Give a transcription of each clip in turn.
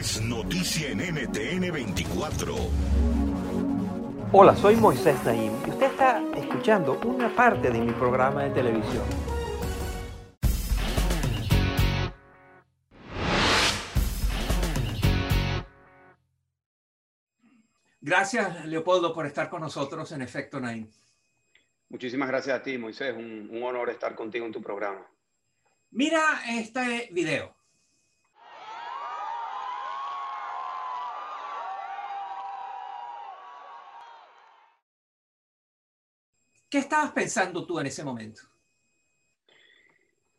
Es noticia en NTN 24. Hola, soy Moisés Naim y usted está escuchando una parte de mi programa de televisión. Gracias, Leopoldo, por estar con nosotros en Efecto Naim. Muchísimas gracias a ti, Moisés. Un, un honor estar contigo en tu programa. Mira este video. ¿Qué estabas pensando tú en ese momento?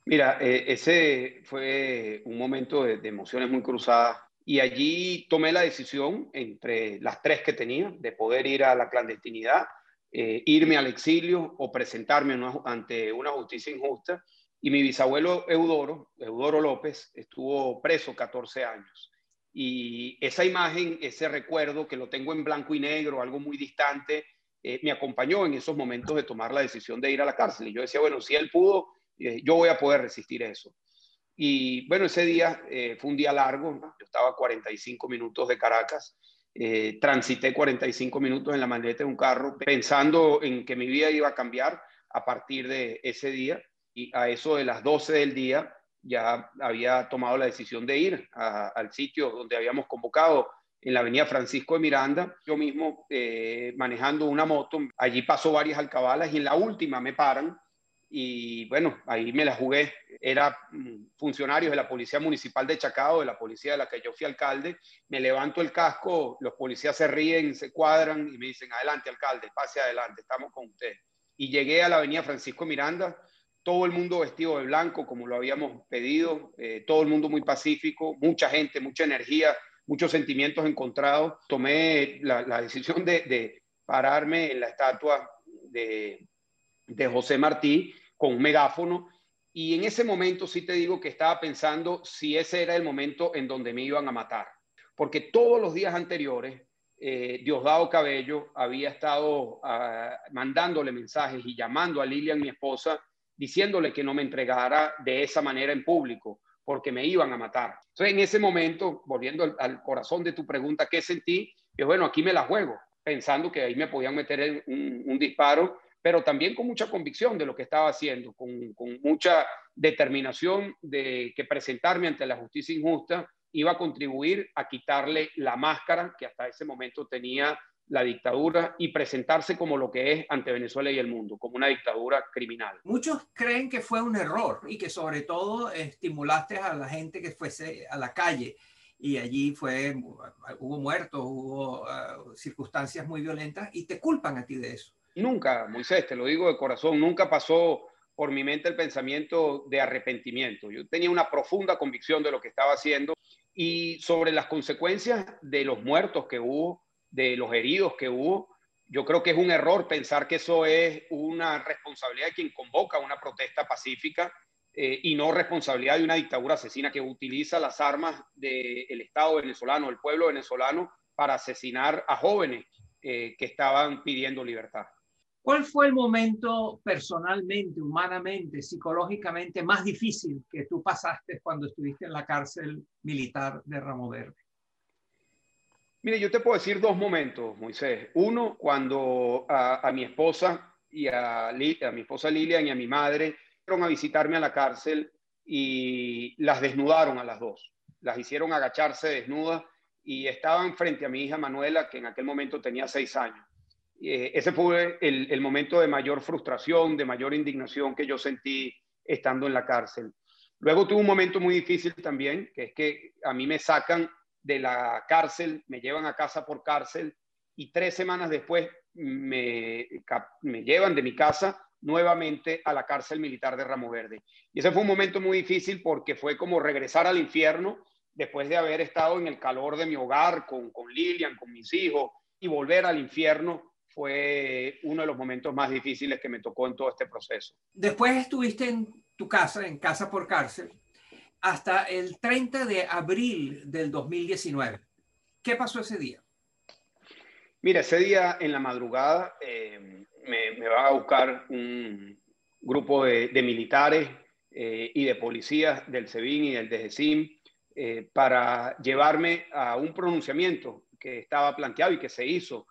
Mira, eh, ese fue un momento de, emociones muy cruzadas y allí tomé la decisión entre las tres que tenía de poder ir a la clandestinidad, eh, irme al exilio o presentarme ante una justicia injusta. Y mi bisabuelo Eudoro, Eudoro López, estuvo preso 14 años. Y esa imagen, ese recuerdo que lo tengo en blanco y negro, algo muy distante, eh, me acompañó en esos momentos de tomar la decisión de ir a la cárcel. Y yo decía, bueno, si él pudo, eh, yo voy a poder resistir eso. Y bueno, ese día eh, fue un día largo, yo estaba a 45 minutos de Caracas, transité 45 minutos en la maleta de un carro pensando en que mi vida iba a cambiar a partir de ese día y a eso de las 12 del día ya había tomado la decisión de ir al sitio donde habíamos convocado en la avenida Francisco de Miranda, yo mismo eh, manejando una moto, allí pasó varias alcabalas y en la última me paran y bueno, ahí me la jugué. Era mm, funcionarios de la Policía Municipal de Chacao, de la policía de la que yo fui alcalde. Me levanto el casco, los policías se ríen, se cuadran y me dicen, adelante, alcalde, pase adelante, estamos con usted. Y llegué a la avenida Francisco Miranda, todo el mundo vestido de blanco, como lo habíamos pedido, eh, todo el mundo muy pacífico, mucha gente, mucha energía, muchos sentimientos encontrados. Tomé la, la decisión de, de pararme en la estatua de, de José Martí con un megáfono. Y en ese momento sí te digo que estaba pensando si ese era el momento en donde me iban a matar. Porque todos los días anteriores, eh, Diosdado Cabello había estado uh, mandándole mensajes y llamando a Lilian, mi esposa, diciéndole que no me entregara de esa manera en público, porque me iban a matar. Entonces, en ese momento, volviendo al, corazón de tu pregunta, ¿qué sentí? Yo, bueno, aquí me la juego, pensando que ahí me podían meter un, un disparo pero también con mucha convicción de lo que estaba haciendo, con, mucha determinación de que presentarme ante la justicia injusta iba a contribuir a quitarle la máscara que hasta ese momento tenía la dictadura y presentarse como lo que es ante Venezuela y el mundo, como una dictadura criminal. Muchos creen que fue un error y que sobre todo estimulaste a la gente que fuese a la calle y allí fue, hubo muertos, hubo uh, circunstancias muy violentas y te culpan a ti de eso. Nunca, Moisés, te lo digo de corazón, nunca pasó por mi mente el pensamiento de arrepentimiento. Yo tenía una profunda convicción de lo que estaba haciendo y sobre las consecuencias de los muertos que hubo, de los heridos que hubo, yo creo que es un error pensar que eso es una responsabilidad de quien convoca una protesta pacífica eh, y no responsabilidad de una dictadura asesina que utiliza las armas del de Estado venezolano, del pueblo venezolano, para asesinar a jóvenes eh, que estaban pidiendo libertad. ¿Cuál fue el momento personalmente, humanamente, psicológicamente más difícil que tú pasaste cuando estuviste en la cárcel militar de Ramo Verde? Mire, yo te puedo decir dos momentos, Moisés. Uno, cuando a, mi esposa y a, a, mi esposa Lilian y a mi madre fueron a visitarme a la cárcel y las desnudaron a las dos. Las hicieron agacharse desnudas y estaban frente a mi hija Manuela, que en aquel momento tenía seis años. Eh, ese fue el, el, momento de mayor frustración, de mayor indignación que yo sentí estando en la cárcel. Luego tuve un momento muy difícil también, que es que a mí me sacan de la cárcel, me llevan a casa por cárcel y tres semanas después me, me llevan de mi casa nuevamente a la cárcel militar de Ramo Verde. Y ese fue un momento muy difícil porque fue como regresar al infierno después de haber estado en el calor de mi hogar con, con Lilian, con mis hijos, y volver al infierno fue uno de los momentos más difíciles que me tocó en todo este proceso. Después estuviste en tu casa, en casa por cárcel, hasta el 30 de abril del 2019. ¿Qué pasó ese día? Mira, ese día en la madrugada eh, me, va a buscar un grupo de, militares eh, y de policías del SEBIN y del DGCIM eh, para llevarme a un pronunciamiento que estaba planteado y que se hizo,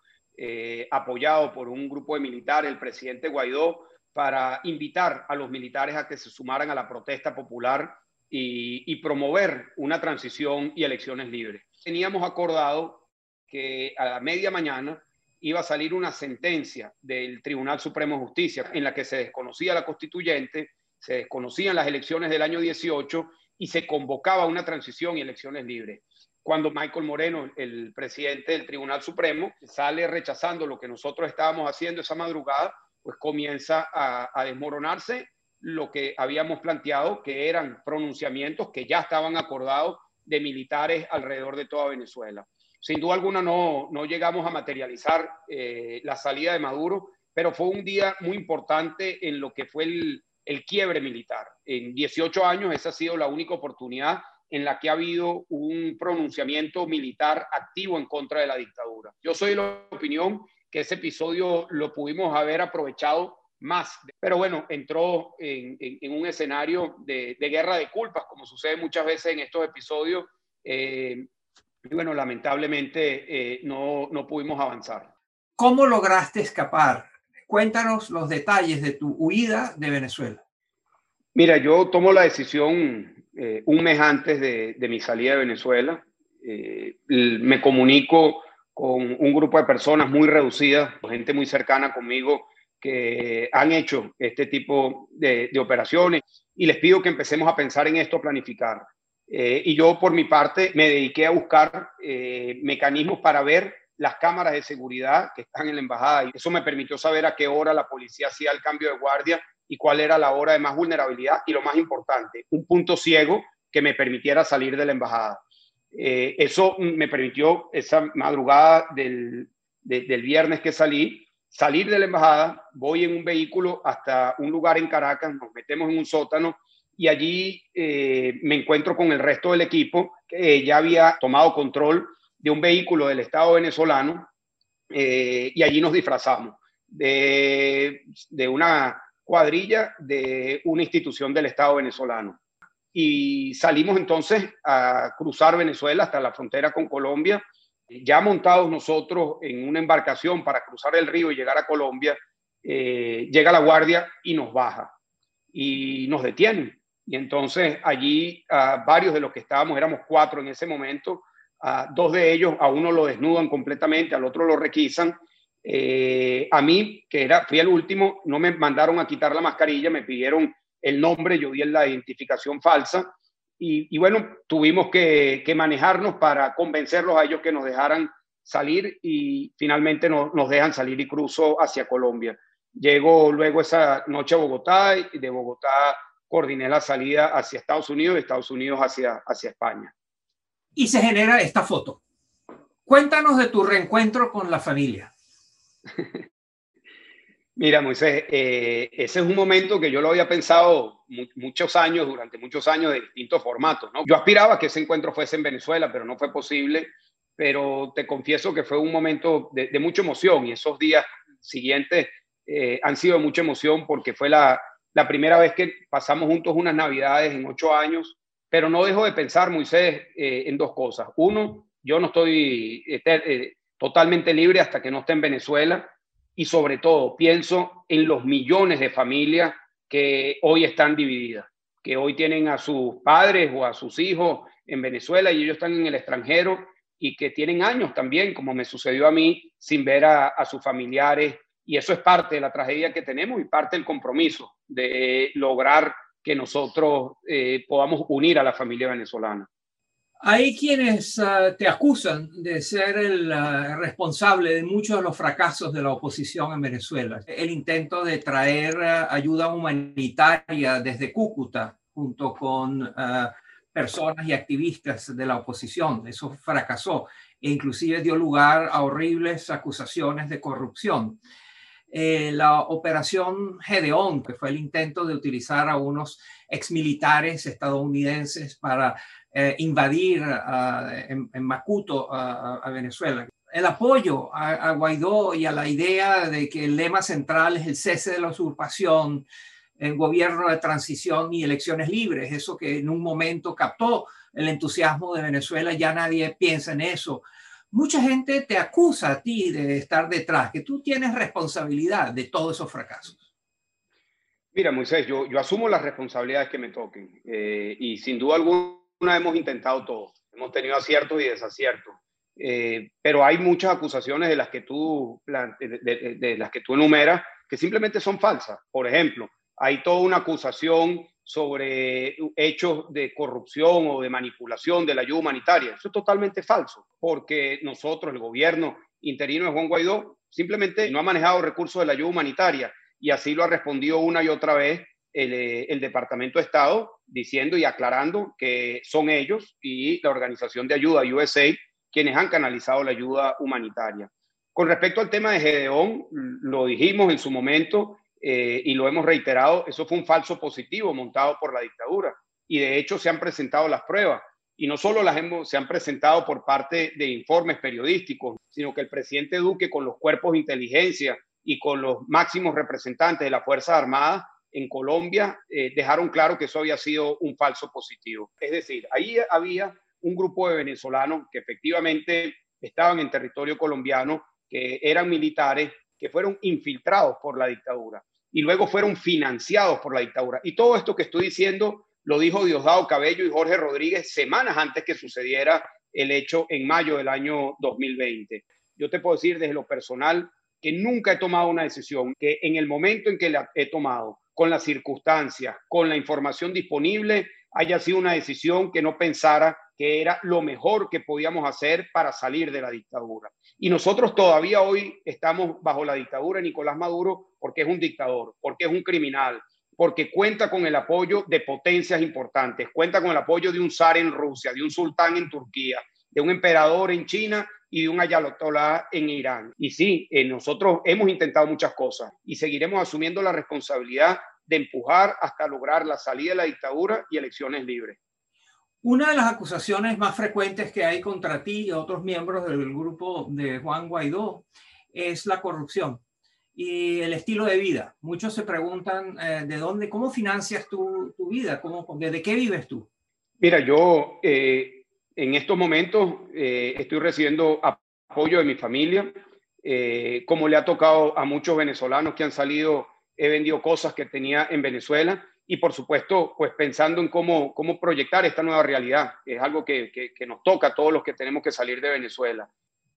apoyado por un grupo de militares, el presidente Guaidó, para invitar a los militares a que se sumaran a la protesta popular y, promover una transición y elecciones libres. Teníamos acordado que a la media mañana iba a salir una sentencia del Tribunal Supremo de Justicia en la que se desconocía la constituyente, se desconocían las elecciones del año 18 y se convocaba una transición y elecciones libres. Cuando Michael Moreno, el presidente del Tribunal Supremo, sale rechazando lo que nosotros estábamos haciendo esa madrugada, pues comienza a desmoronarse lo que habíamos planteado, que eran pronunciamientos que ya estaban acordados de militares alrededor de toda Venezuela. Sin duda alguna no, no llegamos a materializar eh, la salida de Maduro, pero fue un día muy importante en lo que fue el, el quiebre militar. En 18 años esa ha sido la única oportunidad en la que ha habido un pronunciamiento militar activo en contra de la dictadura. Yo soy de la opinión que ese episodio lo pudimos haber aprovechado más, pero bueno, entró en, en, en un escenario de, de, guerra de culpas, como sucede muchas veces en estos episodios, eh, y bueno, lamentablemente eh, no, no pudimos avanzar. ¿Cómo lograste escapar? Cuéntanos los detalles de tu huida de Venezuela. Mira, yo tomo la decisión eh, un mes antes de, de, mi salida de Venezuela. Eh, me comunico con un grupo de personas muy reducidas, gente muy cercana conmigo, que han hecho este tipo de, operaciones y les pido que empecemos a pensar en esto, planificar. Eh, y yo, por mi parte, me dediqué a buscar eh, mecanismos para ver las cámaras de seguridad que están en la embajada. Y eso me permitió saber a qué hora la policía hacía el cambio de guardia y cuál era la hora de más vulnerabilidad. Y lo más importante, un punto ciego que me permitiera salir de la embajada. Eh, eso me permitió esa madrugada del, de, del viernes que salí, salir de la embajada, voy en un vehículo hasta un lugar en Caracas, nos metemos en un sótano y allí eh, me encuentro con el resto del equipo que ya había tomado control de un vehículo del Estado venezolano eh, y allí nos disfrazamos de, una cuadrilla de una institución del Estado venezolano. Y salimos entonces a cruzar Venezuela hasta la frontera con Colombia, ya montados nosotros en una embarcación para cruzar el río y llegar a Colombia, eh, llega la guardia y nos baja y nos detienen. Y entonces allí varios de los que estábamos, éramos cuatro en ese momento, uh, dos de ellos a uno lo desnudan completamente, al otro lo requisan. Eh, a mí, que era, fui el último, no me mandaron a quitar la mascarilla, me pidieron el nombre, yo di la identificación falsa. Y, y bueno, tuvimos que, que, manejarnos para convencerlos a ellos que nos dejaran salir y finalmente no, nos dejan salir y cruzo hacia Colombia. Llego luego esa noche a Bogotá y de Bogotá coordiné la salida hacia Estados Unidos y Estados Unidos hacia, hacia España. Y se genera esta foto. Cuéntanos de tu reencuentro con la familia. Mira, Moisés, eh, ese es un momento que yo lo había pensado mu muchos años, durante muchos años, de distintos formatos. ¿no? Yo aspiraba que ese encuentro fuese en Venezuela, pero no fue posible. Pero te confieso que fue un momento de, mucha emoción y esos días siguientes eh, han sido de mucha emoción porque fue la, primera vez que pasamos juntos unas navidades en ocho años, pero no dejo de pensar, Moisés, eh, en dos cosas. Uno, yo no estoy eh, totalmente libre hasta que no esté en Venezuela y sobre todo pienso en los millones de familias que hoy están divididas. que hoy tienen a sus padres o a sus hijos en Venezuela y ellos están en el extranjero y que tienen años también, como me sucedió a mí, sin ver a, sus familiares. Y eso es parte de la tragedia que tenemos y parte del compromiso de lograr que nosotros eh, podamos unir a la familia venezolana. Hay quienes ah, te acusan de ser el ah, responsable de muchos de los fracasos de la oposición en Venezuela. El intento de traer ah, ayuda humanitaria desde Cúcuta junto con personas y activistas de la oposición. Eso fracasó e inclusive dio lugar a horribles acusaciones de corrupción. Eh, la operación Gedeón, que fue el intento de utilizar a unos exmilitares estadounidenses para eh, invadir en, Macuto a, Venezuela. El apoyo a, Guaidó y a la idea de que el lema central es el cese de la usurpación, el gobierno de transición y elecciones libres, eso que en un momento captó el entusiasmo de Venezuela, ya nadie piensa en eso. Mucha gente te acusa a ti de estar detrás, que tú tienes responsabilidad de todos esos fracasos. Mira, Moisés, yo, asumo las responsabilidades que me toquen eh, y sin duda alguna hemos intentado todo. Hemos tenido aciertos y desaciertos. Eh, pero hay muchas acusaciones de las que tú de, las que tú enumeras que simplemente son falsas. Por ejemplo, hay toda una acusación sobre hechos de corrupción o de manipulación de la ayuda humanitaria. Eso es totalmente falso, porque nosotros, el gobierno interino de Juan Guaidó, simplemente no ha manejado recursos de la ayuda humanitaria y así lo ha respondido una y otra vez el, el, Departamento de Estado diciendo y aclarando que son ellos y la Organización de Ayuda USA quienes han canalizado la ayuda humanitaria. Con respecto al tema de Gedeón, lo dijimos en su momento eh, y lo hemos reiterado, eso fue un falso positivo montado por la dictadura. Y de hecho se han presentado las pruebas. Y no solo las hemos, se han presentado por parte de informes periodísticos, sino que el presidente Duque con los cuerpos de inteligencia y con los máximos representantes de las Fuerzas Armadas en Colombia eh, dejaron claro que eso había sido un falso positivo. Es decir, ahí había un grupo de venezolanos que efectivamente estaban en territorio colombiano, que eran militares, que fueron infiltrados por la dictadura y luego fueron financiados por la dictadura. Y todo esto que estoy diciendo lo dijo Diosdado Cabello y Jorge Rodríguez semanas antes que sucediera el hecho en mayo del año 2020. Yo te puedo decir desde lo personal que nunca he tomado una decisión que en el momento en que la he tomado con las circunstancias, con la información disponible, haya sido una decisión que no pensara que era lo mejor que podíamos hacer para salir de la dictadura. Y nosotros todavía hoy estamos bajo la dictadura de Nicolás Maduro porque es un dictador, porque es un criminal, porque cuenta con el apoyo de potencias importantes, cuenta con el apoyo de un zar en Rusia, de un sultán en Turquía, de un emperador en China y de un ayatollah en Irán. Y sí, eh, nosotros hemos intentado muchas cosas y seguiremos asumiendo la responsabilidad de empujar hasta lograr la salida de la dictadura y elecciones libres. Una de las acusaciones más frecuentes que hay contra ti y otros miembros del grupo de Juan Guaidó es la corrupción y el estilo de vida. Muchos se preguntan eh, de dónde, cómo financias tu, tu vida, ¿Cómo, desde qué vives tú. Mira, yo eh, en estos momentos eh, estoy recibiendo apoyo de mi familia, como le ha tocado a muchos venezolanos que han salido he vendido cosas que tenía en Venezuela y por supuesto, pues pensando en cómo, cómo proyectar esta nueva realidad. Es algo que, que, nos toca a todos los que tenemos que salir de Venezuela.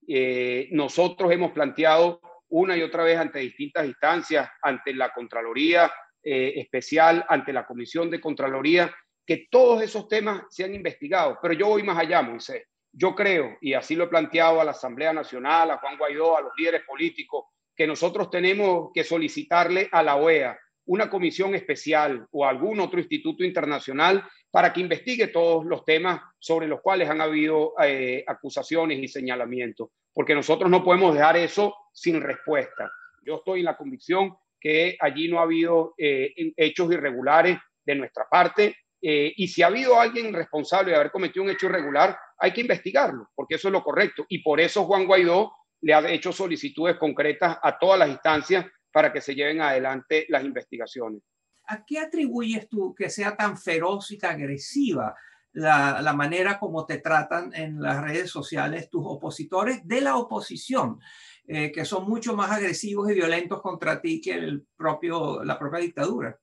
Eh, nosotros hemos planteado una y otra vez ante distintas instancias, ante la Contraloría eh, Especial, ante la Comisión de Contraloría, que todos esos temas sean investigados. Pero yo voy más allá, Moisés. Yo creo, y así lo he planteado a la Asamblea Nacional, a Juan Guaidó, a los líderes políticos, que nosotros tenemos que solicitarle a la OEA una comisión especial o algún otro instituto internacional para que investigue todos los temas sobre los cuales han habido eh, acusaciones y señalamientos, porque nosotros no podemos dejar eso sin respuesta. Yo estoy en la convicción que allí no ha habido eh, hechos irregulares de nuestra parte eh, y si ha habido alguien responsable de haber cometido un hecho irregular, hay que investigarlo, porque eso es lo correcto. Y por eso Juan Guaidó le ha hecho solicitudes concretas a todas las instancias para que se lleven adelante las investigaciones. ¿A qué atribuyes tú que sea tan feroz y tan agresiva la, la, manera como te tratan en las redes sociales tus opositores de la oposición, eh, que son mucho más agresivos y violentos contra ti que el propio, la propia dictadura?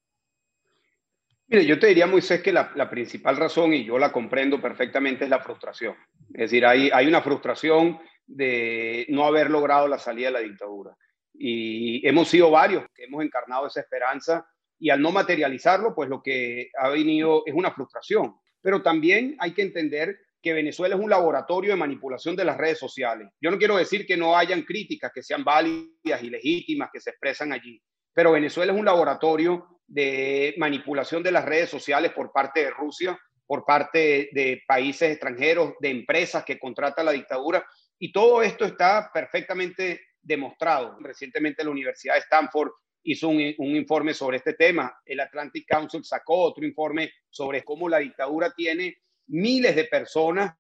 Mire, yo te diría, Moisés, que la, la, principal razón, y yo la comprendo perfectamente, es la frustración. Es decir, hay, hay una frustración de no haber logrado la salida de la dictadura. Y hemos sido varios que hemos encarnado esa esperanza y al no materializarlo, pues lo que ha venido es una frustración. Pero también hay que entender que Venezuela es un laboratorio de manipulación de las redes sociales. Yo no quiero decir que no hayan críticas que sean válidas y legítimas que se expresan allí, pero Venezuela es un laboratorio de manipulación de las redes sociales por parte de Rusia, por parte de países extranjeros, de empresas que contratan la dictadura. Y todo esto está perfectamente demostrado. Recientemente la Universidad de Stanford hizo un, informe sobre este tema. El Atlantic Council sacó otro informe sobre cómo la dictadura tiene miles de personas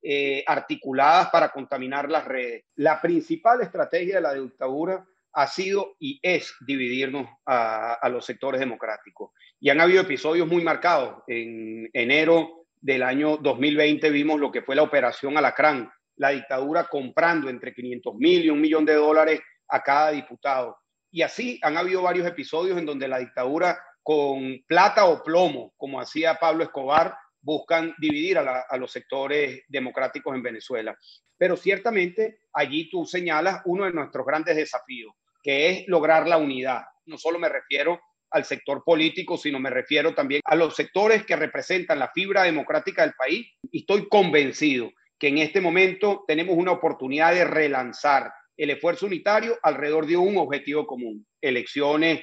eh, articuladas para contaminar las redes. La principal estrategia de la dictadura ha sido y es dividirnos a, los sectores democráticos. Y han habido episodios muy marcados. En enero del año 2020 vimos lo que fue la operación Alacrán, la dictadura comprando entre 500 mil y un millón de dólares a cada diputado. Y así han habido varios episodios en donde la dictadura con plata o plomo, como hacía Pablo Escobar, buscan dividir a, los sectores democráticos en Venezuela. Pero ciertamente allí tú señalas uno de nuestros grandes desafíos, que es lograr la unidad. No solo me refiero al sector político, sino me refiero también a los sectores que representan la fibra democrática del país. Y estoy convencido que en este momento tenemos una oportunidad de relanzar el esfuerzo unitario alrededor de un objetivo común, elecciones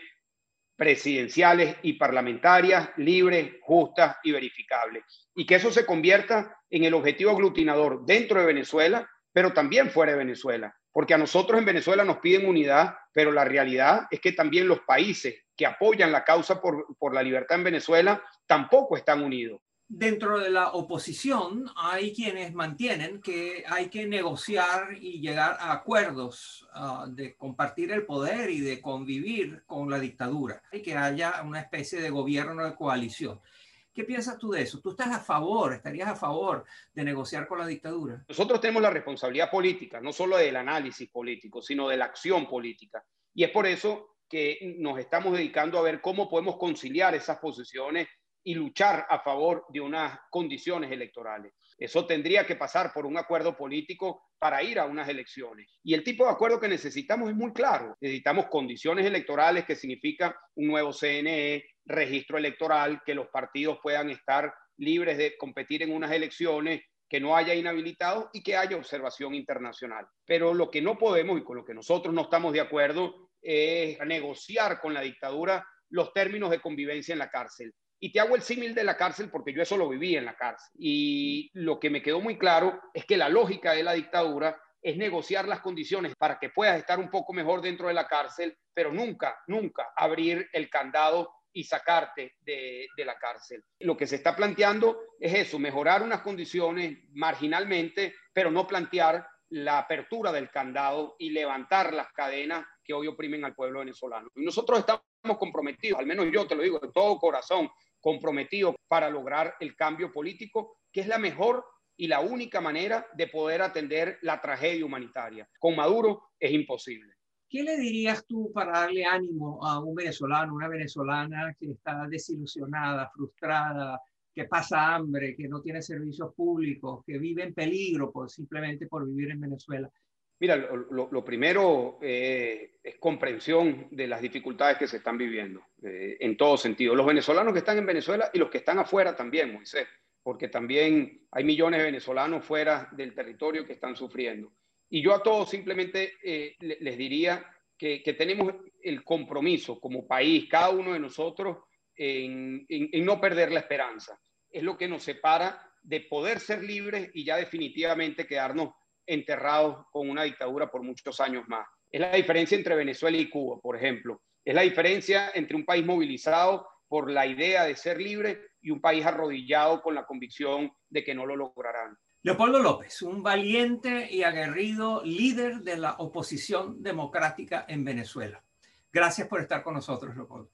presidenciales y parlamentarias libres, justas y verificables. Y que eso se convierta en el objetivo aglutinador dentro de Venezuela, pero también fuera de Venezuela porque a nosotros en Venezuela nos piden unidad, pero la realidad es que también los países que apoyan la causa por, por la libertad en Venezuela tampoco están unidos. Dentro de la oposición hay quienes mantienen que hay que negociar y llegar a acuerdos uh, de compartir el poder y de convivir con la dictadura y que haya una especie de gobierno de coalición. ¿Qué piensas tú de eso? ¿Tú estás a favor, estarías a favor de negociar con la dictadura? Nosotros tenemos la responsabilidad política, no solo del análisis político, sino de la acción política. Y es por eso que nos estamos dedicando a ver cómo podemos conciliar esas posiciones y luchar a favor de unas condiciones electorales. Eso tendría que pasar por un acuerdo político para ir a unas elecciones. Y el tipo de acuerdo que necesitamos es muy claro. Necesitamos condiciones electorales que significa un nuevo CNE, registro electoral, que los partidos puedan estar libres de competir en unas elecciones, que no haya inhabilitados y que haya observación internacional. Pero lo que no podemos y con lo que nosotros no estamos de acuerdo es negociar con la dictadura los términos de convivencia en la cárcel. Y te hago el símil de la cárcel porque yo eso lo viví en la cárcel. Y lo que me quedó muy claro es que la lógica de la dictadura es negociar las condiciones para que puedas estar un poco mejor dentro de la cárcel, pero nunca, nunca abrir el candado y sacarte de, la cárcel. Lo que se está planteando es eso, mejorar unas condiciones marginalmente, pero no plantear la apertura del candado y levantar las cadenas que hoy oprimen al pueblo venezolano. Y nosotros estamos comprometidos, al menos yo te lo digo de todo corazón, comprometidos para lograr el cambio político, que es la mejor y la única manera de poder atender la tragedia humanitaria. Con Maduro es imposible. ¿Qué le dirías tú para darle ánimo a un venezolano, una venezolana que está desilusionada, frustrada, que pasa hambre, que no tiene servicios públicos, que vive en peligro por, simplemente por vivir en Venezuela? Mira, lo, primero eh, es comprensión de las dificultades que se están viviendo, eh, en todo sentido. Los venezolanos que están en Venezuela y los que están afuera también, Moisés, porque también hay millones de venezolanos fuera del territorio que están sufriendo. Y yo a todos simplemente eh, les diría que, tenemos el compromiso como país, cada uno de nosotros, en, no perder la esperanza. Es lo que nos separa de poder ser libres y ya definitivamente quedarnos enterrados con una dictadura por muchos años más. Es la diferencia entre Venezuela y Cuba, por ejemplo. Es la diferencia entre un país movilizado por la idea de ser libre y un país arrodillado con la convicción de que no lo lograrán. Leopoldo López, un valiente y aguerrido líder de la oposición democrática en Venezuela. Gracias por estar con nosotros, Leopoldo.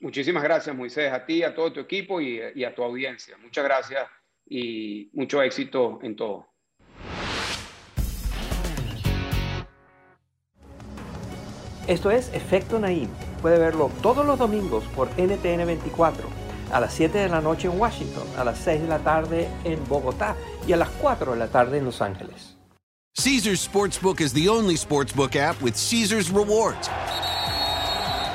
Muchísimas gracias, Moisés, a ti, a todo tu equipo y, y a tu audiencia. Muchas gracias y mucho éxito en todo. Esto es Efecto Naim. Puede verlo todos los domingos por NTN 24 a las 7 de la noche en Washington, a las 6 de la tarde en Bogotá y a las 4 de la tarde en Los Ángeles. Caesars Sportsbook is the only sportsbook app with Caesars rewards.